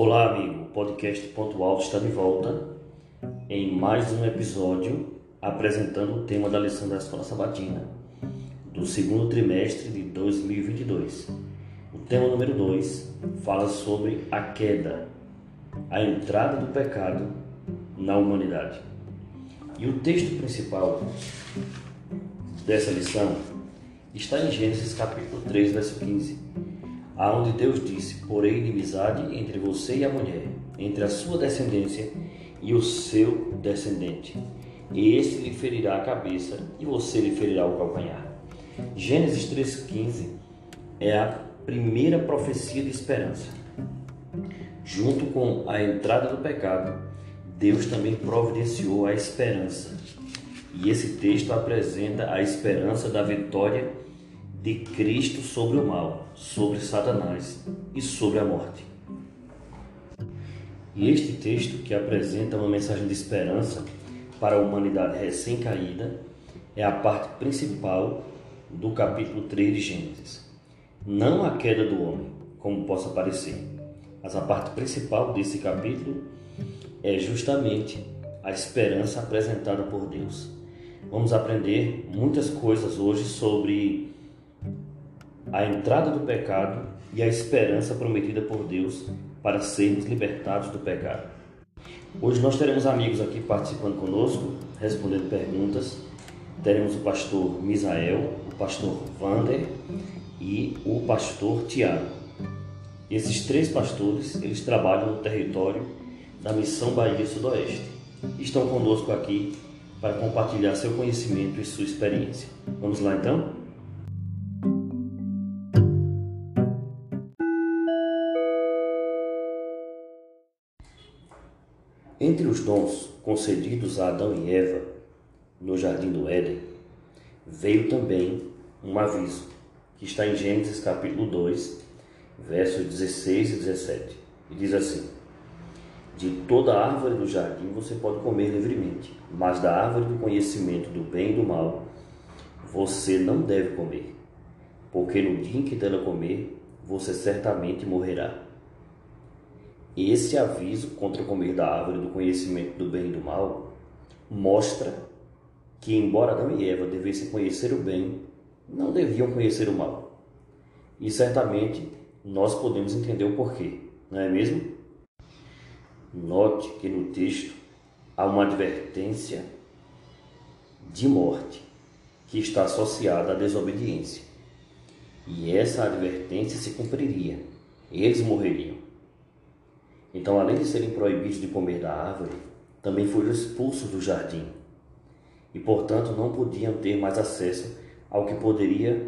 Olá, amigo. O podcast Ponto Alto está de volta em mais um episódio apresentando o tema da lição da Escola Sabatina do segundo trimestre de 2022. O tema número 2 fala sobre a queda, a entrada do pecado na humanidade. E o texto principal dessa lição está em Gênesis capítulo 3, verso 15 aonde Deus disse: Porém, inimizade entre você e a mulher, entre a sua descendência e o seu descendente. E este lhe ferirá a cabeça e você lhe ferirá o calcanhar. Gênesis 3,15 é a primeira profecia de esperança. Junto com a entrada do pecado, Deus também providenciou a esperança. E esse texto apresenta a esperança da vitória de Cristo sobre o mal, sobre Satanás e sobre a morte. E este texto, que apresenta uma mensagem de esperança para a humanidade recém-caída, é a parte principal do capítulo 3 de Gênesis. Não a queda do homem, como possa parecer, mas a parte principal desse capítulo é justamente a esperança apresentada por Deus. Vamos aprender muitas coisas hoje sobre a entrada do pecado e a esperança prometida por Deus para sermos libertados do pecado. Hoje nós teremos amigos aqui participando conosco, respondendo perguntas. Teremos o pastor Misael, o pastor Vander e o pastor Tiago. Esses três pastores, eles trabalham no território da Missão Bahia Sudoeste. Estão conosco aqui para compartilhar seu conhecimento e sua experiência. Vamos lá então? Entre os dons concedidos a Adão e Eva no jardim do Éden, veio também um aviso, que está em Gênesis capítulo 2, versos 16 e 17. E diz assim: De toda árvore do jardim você pode comer livremente, mas da árvore do conhecimento do bem e do mal você não deve comer, porque no dia em que dela comer, você certamente morrerá. Esse aviso contra comer da árvore do conhecimento do bem e do mal mostra que, embora Adão e Eva devessem conhecer o bem, não deviam conhecer o mal. E certamente nós podemos entender o porquê, não é mesmo? Note que no texto há uma advertência de morte que está associada à desobediência. E essa advertência se cumpriria, eles morreriam. Então, além de serem proibidos de comer da árvore, também foram expulsos do jardim e, portanto, não podiam ter mais acesso ao que poderia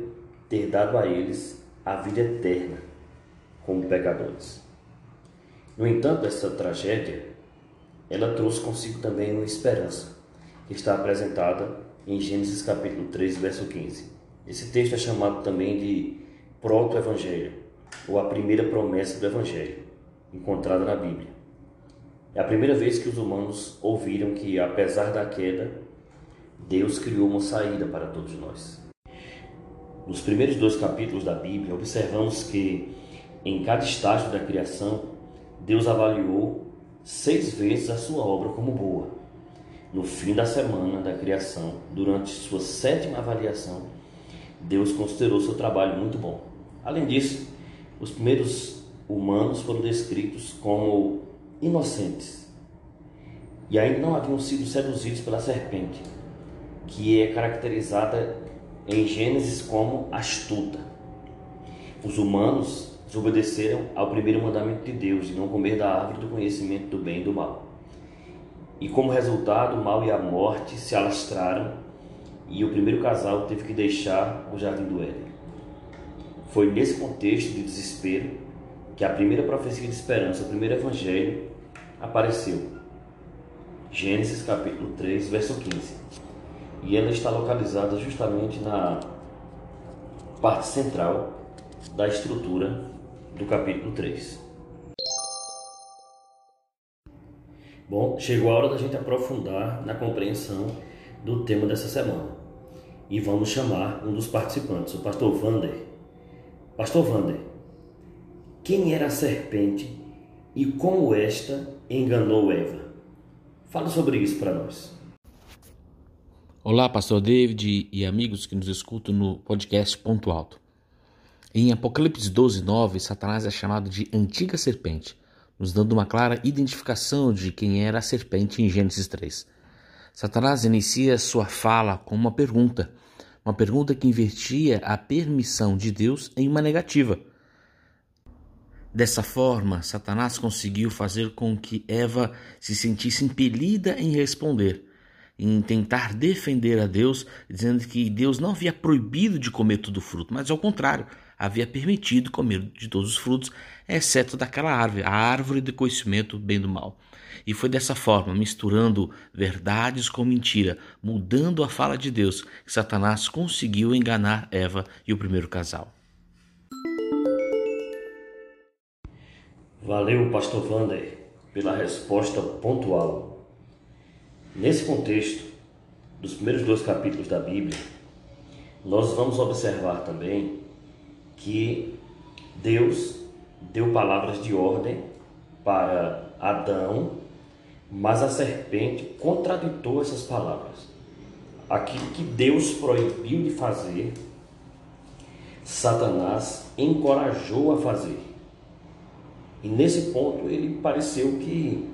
ter dado a eles a vida eterna como pecadores. No entanto, essa tragédia, ela trouxe consigo também uma esperança, que está apresentada em Gênesis capítulo 3, verso 15. Esse texto é chamado também de proto-evangelho, ou a primeira promessa do evangelho encontrada na Bíblia. É a primeira vez que os humanos ouviram que, apesar da queda, Deus criou uma saída para todos nós. Nos primeiros dois capítulos da Bíblia, observamos que, em cada estágio da criação, Deus avaliou seis vezes a sua obra como boa. No fim da semana da criação, durante sua sétima avaliação, Deus considerou seu trabalho muito bom. Além disso, os primeiros humanos foram descritos como inocentes e ainda não haviam sido seduzidos pela serpente, que é caracterizada em Gênesis como astuta. Os humanos desobedeceram ao primeiro mandamento de Deus de não comer da árvore do conhecimento do bem e do mal. E como resultado, o mal e a morte se alastraram e o primeiro casal teve que deixar o jardim do Éden. Foi nesse contexto de desespero que a primeira profecia de esperança, o primeiro evangelho, apareceu. Gênesis capítulo 3, verso 15. E ela está localizada justamente na parte central da estrutura do capítulo 3. Bom, chegou a hora da gente aprofundar na compreensão do tema dessa semana. E vamos chamar um dos participantes, o pastor Vander. Pastor Vander, quem era a serpente e como esta enganou Eva. Fala sobre isso para nós. Olá, Pastor David e amigos que nos escutam no podcast Ponto Alto. Em Apocalipse 12, 9, Satanás é chamado de antiga serpente, nos dando uma clara identificação de quem era a serpente em Gênesis 3. Satanás inicia sua fala com uma pergunta, uma pergunta que invertia a permissão de Deus em uma negativa. Dessa forma, Satanás conseguiu fazer com que Eva se sentisse impelida em responder, em tentar defender a Deus, dizendo que Deus não havia proibido de comer todo o fruto, mas ao contrário, havia permitido comer de todos os frutos, exceto daquela árvore, a árvore do conhecimento bem do mal. E foi dessa forma, misturando verdades com mentira, mudando a fala de Deus, que Satanás conseguiu enganar Eva e o primeiro casal. Valeu, pastor Vander, pela resposta pontual. Nesse contexto, dos primeiros dois capítulos da Bíblia, nós vamos observar também que Deus deu palavras de ordem para Adão, mas a serpente contraditou essas palavras. Aquilo que Deus proibiu de fazer, Satanás encorajou a fazer. E nesse ponto ele pareceu que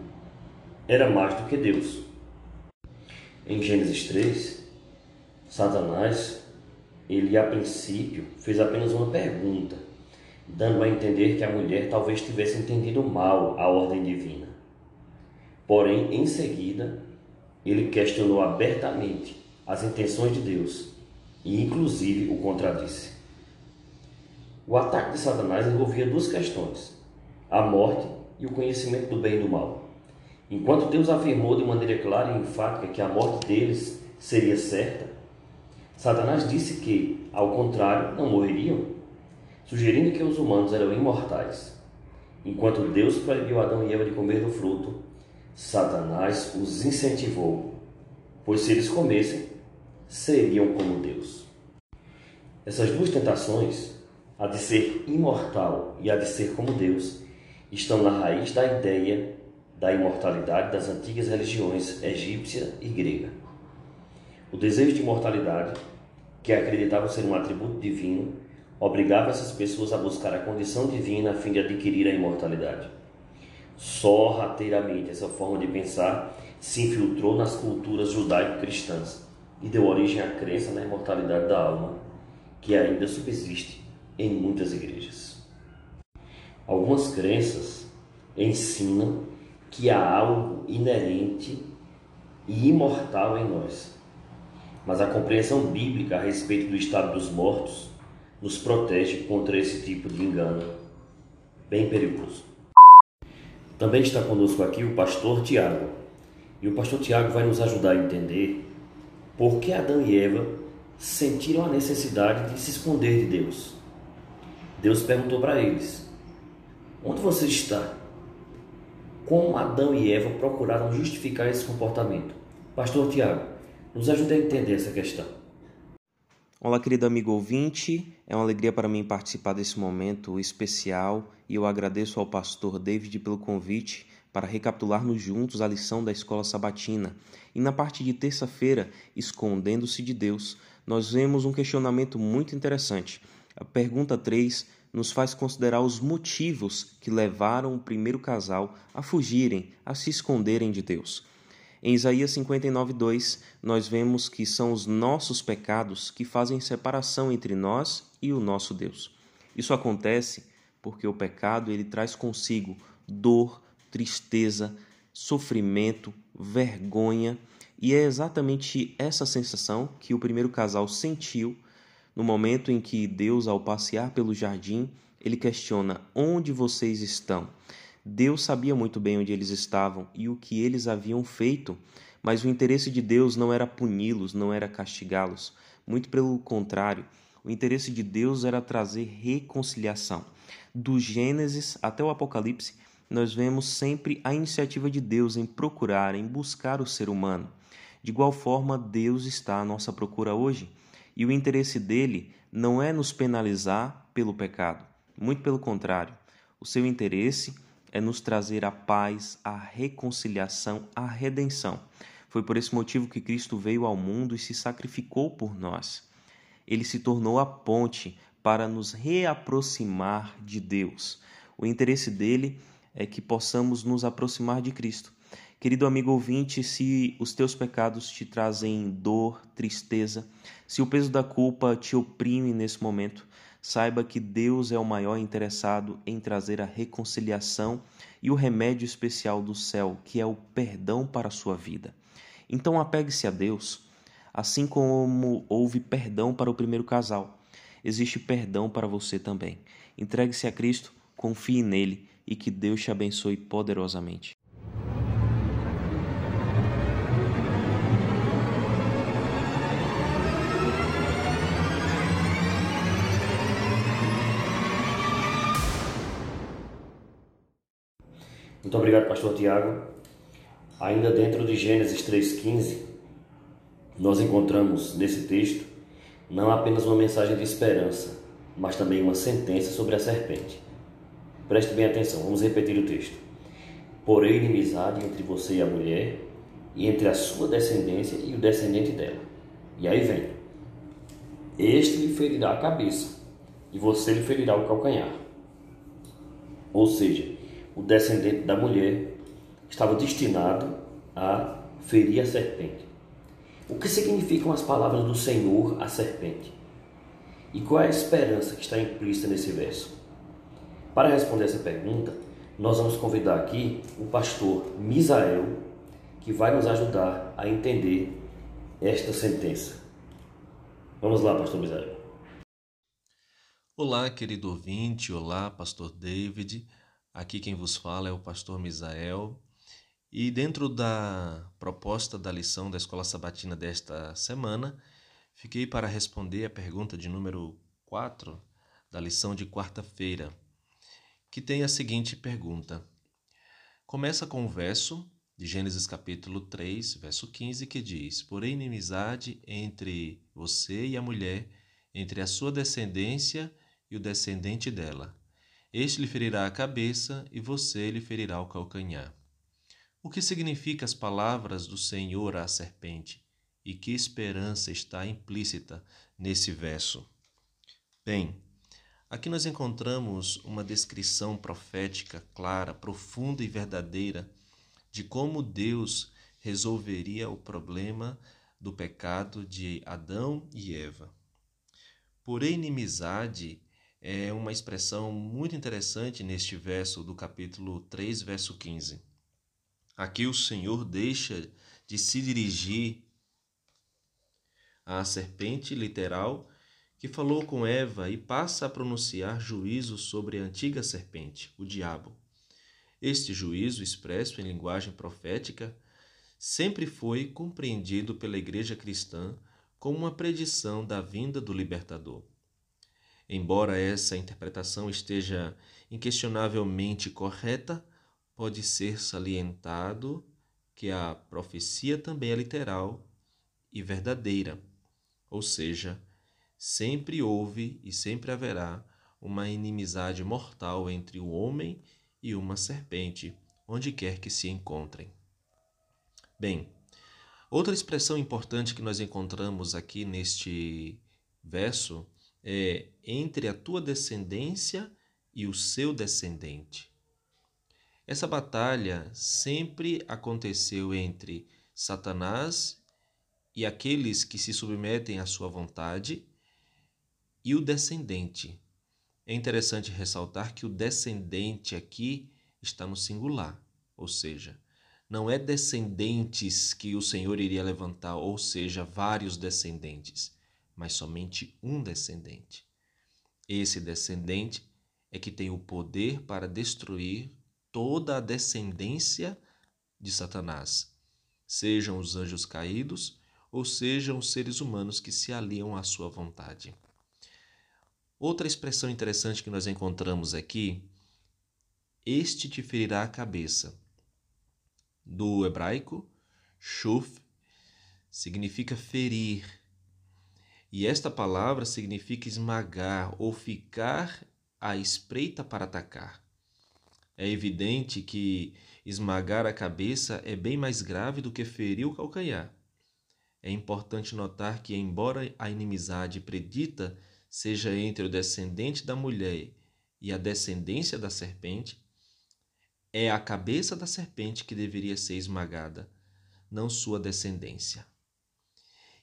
era mais do que Deus. Em Gênesis 3, Satanás, ele a princípio fez apenas uma pergunta, dando a entender que a mulher talvez tivesse entendido mal a ordem divina. Porém, em seguida, ele questionou abertamente as intenções de Deus e, inclusive, o contradisse. O ataque de Satanás envolvia duas questões a morte e o conhecimento do bem e do mal. Enquanto Deus afirmou de maneira clara e enfática que a morte deles seria certa, Satanás disse que, ao contrário, não morreriam, sugerindo que os humanos eram imortais. Enquanto Deus proibiu Adão e Eva de comer do fruto, Satanás os incentivou, pois se eles comessem, seriam como Deus. Essas duas tentações, a de ser imortal e a de ser como Deus, estão na raiz da ideia da imortalidade das antigas religiões egípcia e grega. O desejo de imortalidade, que acreditavam ser um atributo divino, obrigava essas pessoas a buscar a condição divina a fim de adquirir a imortalidade. Sorrateiramente, essa forma de pensar se infiltrou nas culturas judaico-cristãs e deu origem à crença na imortalidade da alma, que ainda subsiste em muitas igrejas. Algumas crenças ensinam que há algo inerente e imortal em nós. Mas a compreensão bíblica a respeito do estado dos mortos nos protege contra esse tipo de engano bem perigoso. Também está conosco aqui o pastor Tiago. E o pastor Tiago vai nos ajudar a entender por que Adão e Eva sentiram a necessidade de se esconder de Deus. Deus perguntou para eles: Onde você está? Como Adão e Eva procuraram justificar esse comportamento? Pastor Tiago, nos ajude a entender essa questão. Olá, querido amigo ouvinte. É uma alegria para mim participar desse momento especial e eu agradeço ao pastor David pelo convite para recapitularmos juntos a lição da escola sabatina. E na parte de terça-feira, escondendo-se de Deus, nós vemos um questionamento muito interessante. A pergunta 3 nos faz considerar os motivos que levaram o primeiro casal a fugirem, a se esconderem de Deus. Em Isaías 59:2, nós vemos que são os nossos pecados que fazem separação entre nós e o nosso Deus. Isso acontece porque o pecado ele traz consigo dor, tristeza, sofrimento, vergonha, e é exatamente essa sensação que o primeiro casal sentiu no momento em que Deus, ao passear pelo jardim, ele questiona: Onde vocês estão? Deus sabia muito bem onde eles estavam e o que eles haviam feito, mas o interesse de Deus não era puni-los, não era castigá-los. Muito pelo contrário, o interesse de Deus era trazer reconciliação. Do Gênesis até o Apocalipse, nós vemos sempre a iniciativa de Deus em procurar, em buscar o ser humano. De igual forma, Deus está à nossa procura hoje. E o interesse dele não é nos penalizar pelo pecado, muito pelo contrário. O seu interesse é nos trazer a paz, a reconciliação, a redenção. Foi por esse motivo que Cristo veio ao mundo e se sacrificou por nós. Ele se tornou a ponte para nos reaproximar de Deus. O interesse dele é que possamos nos aproximar de Cristo. Querido amigo ouvinte, se os teus pecados te trazem dor, tristeza, se o peso da culpa te oprime nesse momento, saiba que Deus é o maior interessado em trazer a reconciliação e o remédio especial do céu, que é o perdão para a sua vida. Então apegue-se a Deus, assim como houve perdão para o primeiro casal. Existe perdão para você também. Entregue-se a Cristo, confie nele e que Deus te abençoe poderosamente. Muito obrigado, pastor Tiago. Ainda dentro de Gênesis 3,15, nós encontramos nesse texto não apenas uma mensagem de esperança, mas também uma sentença sobre a serpente. Preste bem atenção, vamos repetir o texto. Porém, inimizade entre você e a mulher, e entre a sua descendência e o descendente dela. E aí vem: Este lhe ferirá a cabeça, e você lhe ferirá o calcanhar. Ou seja, o descendente da mulher estava destinado a ferir a serpente. O que significam as palavras do Senhor à serpente? E qual é a esperança que está implícita nesse verso? Para responder essa pergunta, nós vamos convidar aqui o pastor Misael, que vai nos ajudar a entender esta sentença. Vamos lá, pastor Misael. Olá, querido ouvinte, olá, pastor David. Aqui quem vos fala é o pastor Misael. E dentro da proposta da lição da Escola Sabatina desta semana, fiquei para responder a pergunta de número 4 da lição de quarta-feira, que tem a seguinte pergunta. Começa com o verso de Gênesis capítulo 3, verso 15, que diz: Porém, inimizade entre você e a mulher, entre a sua descendência e o descendente dela este lhe ferirá a cabeça e você lhe ferirá o calcanhar. O que significa as palavras do Senhor à serpente? E que esperança está implícita nesse verso? Bem, aqui nós encontramos uma descrição profética clara, profunda e verdadeira de como Deus resolveria o problema do pecado de Adão e Eva. Por inimizade é uma expressão muito interessante neste verso do capítulo 3, verso 15. Aqui o Senhor deixa de se dirigir à serpente literal que falou com Eva e passa a pronunciar juízo sobre a antiga serpente, o diabo. Este juízo, expresso em linguagem profética, sempre foi compreendido pela Igreja cristã como uma predição da vinda do libertador. Embora essa interpretação esteja inquestionavelmente correta, pode ser salientado que a profecia também é literal e verdadeira, ou seja, sempre houve e sempre haverá uma inimizade mortal entre o homem e uma serpente, onde quer que se encontrem. Bem, outra expressão importante que nós encontramos aqui neste verso é, entre a tua descendência e o seu descendente. Essa batalha sempre aconteceu entre Satanás e aqueles que se submetem à sua vontade e o descendente. É interessante ressaltar que o descendente aqui está no singular, ou seja, não é descendentes que o Senhor iria levantar, ou seja, vários descendentes mas somente um descendente. Esse descendente é que tem o poder para destruir toda a descendência de Satanás, sejam os anjos caídos ou sejam os seres humanos que se aliam à sua vontade. Outra expressão interessante que nós encontramos aqui, este te ferirá a cabeça. Do hebraico, shuf significa ferir, e esta palavra significa esmagar ou ficar à espreita para atacar. É evidente que esmagar a cabeça é bem mais grave do que ferir o calcanhar. É importante notar que, embora a inimizade predita seja entre o descendente da mulher e a descendência da serpente, é a cabeça da serpente que deveria ser esmagada, não sua descendência.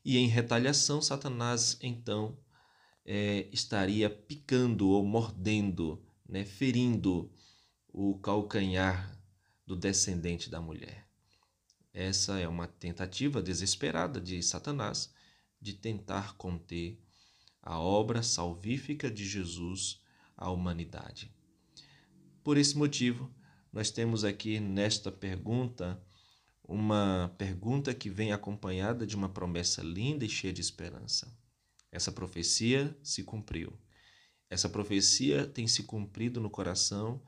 E em retaliação, Satanás então é, estaria picando ou mordendo, né, ferindo o calcanhar do descendente da mulher. Essa é uma tentativa desesperada de Satanás de tentar conter a obra salvífica de Jesus à humanidade. Por esse motivo, nós temos aqui nesta pergunta uma pergunta que vem acompanhada de uma promessa linda e cheia de esperança. Essa profecia se cumpriu. Essa profecia tem se cumprido no coração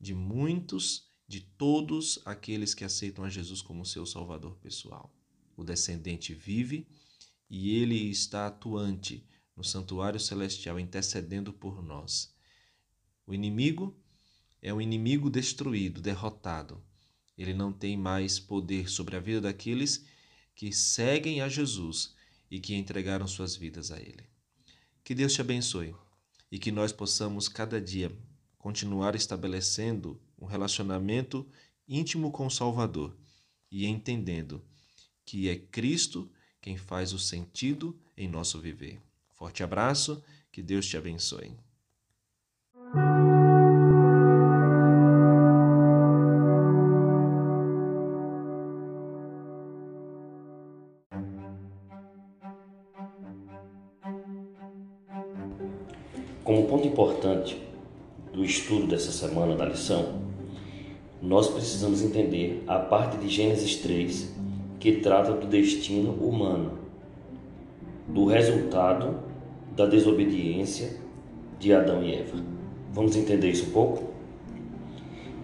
de muitos, de todos aqueles que aceitam a Jesus como seu Salvador pessoal. O descendente vive e ele está atuante no santuário celestial, intercedendo por nós. O inimigo é um inimigo destruído, derrotado. Ele não tem mais poder sobre a vida daqueles que seguem a Jesus e que entregaram suas vidas a Ele. Que Deus te abençoe e que nós possamos cada dia continuar estabelecendo um relacionamento íntimo com o Salvador e entendendo que é Cristo quem faz o sentido em nosso viver. Forte abraço, que Deus te abençoe. Importante do estudo dessa semana da lição, nós precisamos entender a parte de Gênesis 3 que trata do destino humano, do resultado da desobediência de Adão e Eva. Vamos entender isso um pouco?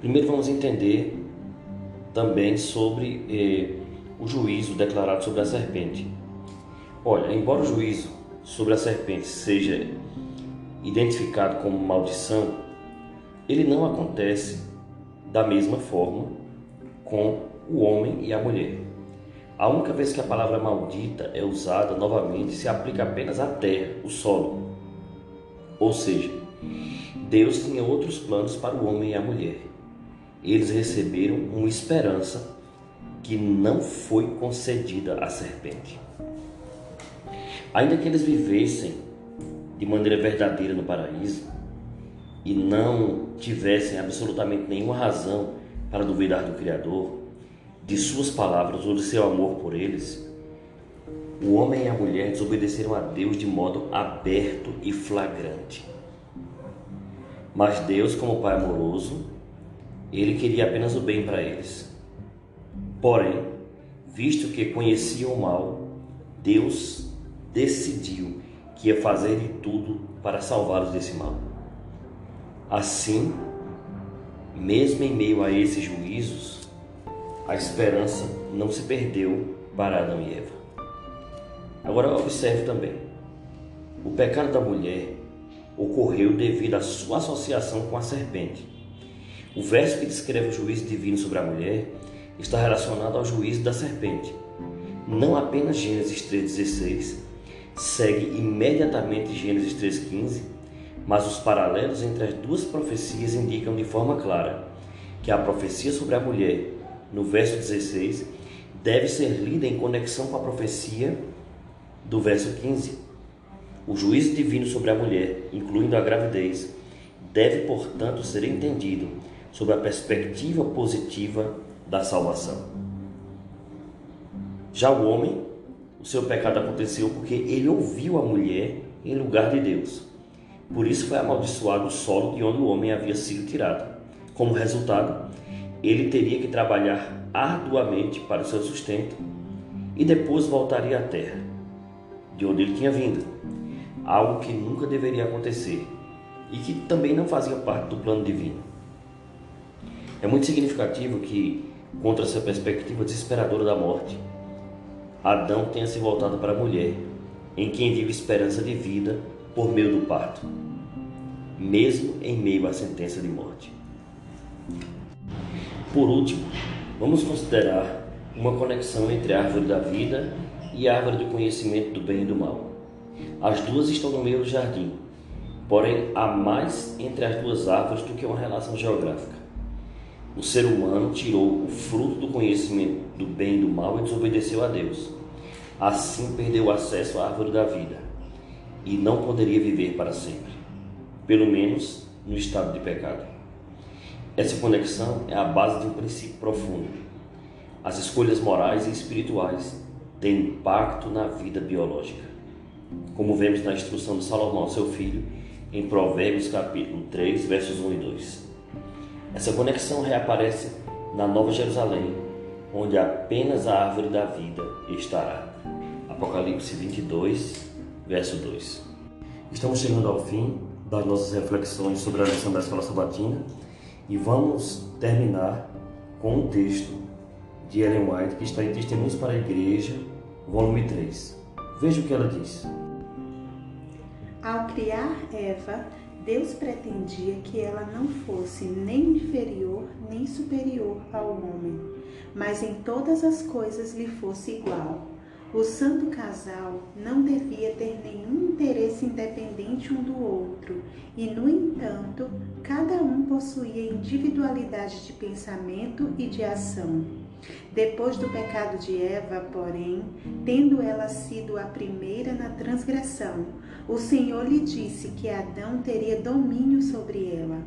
Primeiro vamos entender também sobre eh, o juízo declarado sobre a serpente. Olha, embora o juízo sobre a serpente seja identificado como maldição, ele não acontece da mesma forma com o homem e a mulher. A única vez que a palavra maldita é usada novamente se aplica apenas à terra, o solo. Ou seja, Deus tinha outros planos para o homem e a mulher. Eles receberam uma esperança que não foi concedida à serpente. Ainda que eles vivessem de maneira verdadeira no paraíso e não tivessem absolutamente nenhuma razão para duvidar do Criador, de suas palavras ou de seu amor por eles, o homem e a mulher desobedeceram a Deus de modo aberto e flagrante. Mas Deus, como Pai amoroso, ele queria apenas o bem para eles. Porém, visto que conheciam o mal, Deus decidiu que ia fazer de tudo para salvá-los desse mal. Assim, mesmo em meio a esses juízos, a esperança não se perdeu para Adão e Eva. Agora observe também: o pecado da mulher ocorreu devido à sua associação com a serpente. O verso que descreve o juízo divino sobre a mulher está relacionado ao juízo da serpente. Não apenas Gênesis 3,16, segue imediatamente Gênesis 3,15, mas os paralelos entre as duas profecias indicam de forma clara que a profecia sobre a mulher, no verso 16, deve ser lida em conexão com a profecia do verso 15. O juízo divino sobre a mulher, incluindo a gravidez, deve, portanto, ser entendido sob a perspectiva positiva da salvação. Já o homem seu pecado aconteceu porque ele ouviu a mulher em lugar de Deus. Por isso foi amaldiçoado o solo de onde o homem havia sido tirado. Como resultado, ele teria que trabalhar arduamente para o seu sustento e depois voltaria à terra, de onde ele tinha vindo. Algo que nunca deveria acontecer e que também não fazia parte do plano divino. É muito significativo que, contra essa perspectiva desesperadora da morte, Adão tenha se voltado para a mulher, em quem viu esperança de vida por meio do parto, mesmo em meio à sentença de morte. Por último, vamos considerar uma conexão entre a árvore da vida e a árvore do conhecimento do bem e do mal. As duas estão no meio do jardim, porém há mais entre as duas árvores do que uma relação geográfica. O ser humano tirou o fruto do conhecimento do bem e do mal e desobedeceu a Deus. Assim perdeu o acesso à árvore da vida e não poderia viver para sempre, pelo menos no estado de pecado. Essa conexão é a base de um princípio profundo. As escolhas morais e espirituais têm impacto na vida biológica. Como vemos na instrução de Salomão seu filho, em Provérbios capítulo 3, versos 1 e 2. Essa conexão reaparece na Nova Jerusalém, onde apenas a árvore da vida estará. Apocalipse 22, verso 2. Estamos chegando ao fim das nossas reflexões sobre a lição da escola sabatina e vamos terminar com um texto de Ellen White que está em Testemunhos para a Igreja, volume 3. Veja o que ela diz. Ao criar Eva, Deus pretendia que ela não fosse nem inferior nem superior ao homem, mas em todas as coisas lhe fosse igual o santo casal não devia ter nenhum interesse independente um do outro, e, no entanto, cada um possuía individualidade de pensamento e de ação. Depois do pecado de Eva, porém, tendo ela sido a primeira na transgressão, o Senhor lhe disse que Adão teria domínio sobre ela.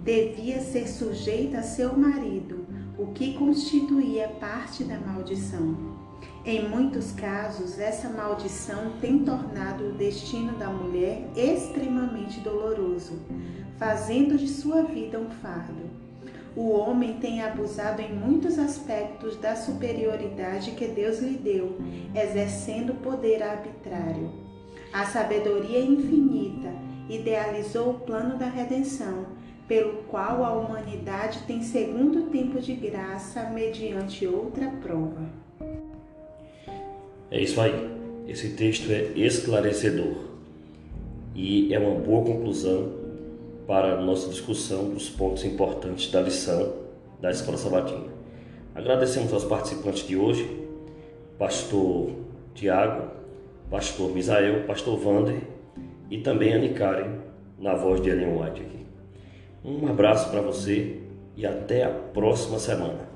Devia ser sujeita a seu marido, o que constituía parte da maldição. Em muitos casos, essa maldição tem tornado o destino da mulher extremamente doloroso, fazendo de sua vida um fardo. O homem tem abusado em muitos aspectos da superioridade que Deus lhe deu, exercendo poder arbitrário. A sabedoria infinita idealizou o plano da redenção, pelo qual a humanidade tem segundo tempo de graça mediante outra prova. É isso aí. Esse texto é esclarecedor e é uma boa conclusão para a nossa discussão dos pontos importantes da lição da Escola Sabatina. Agradecemos aos participantes de hoje, pastor Tiago, pastor Misael, pastor Vander e também a Nicaren, na voz de Ellen White aqui. Um abraço para você e até a próxima semana.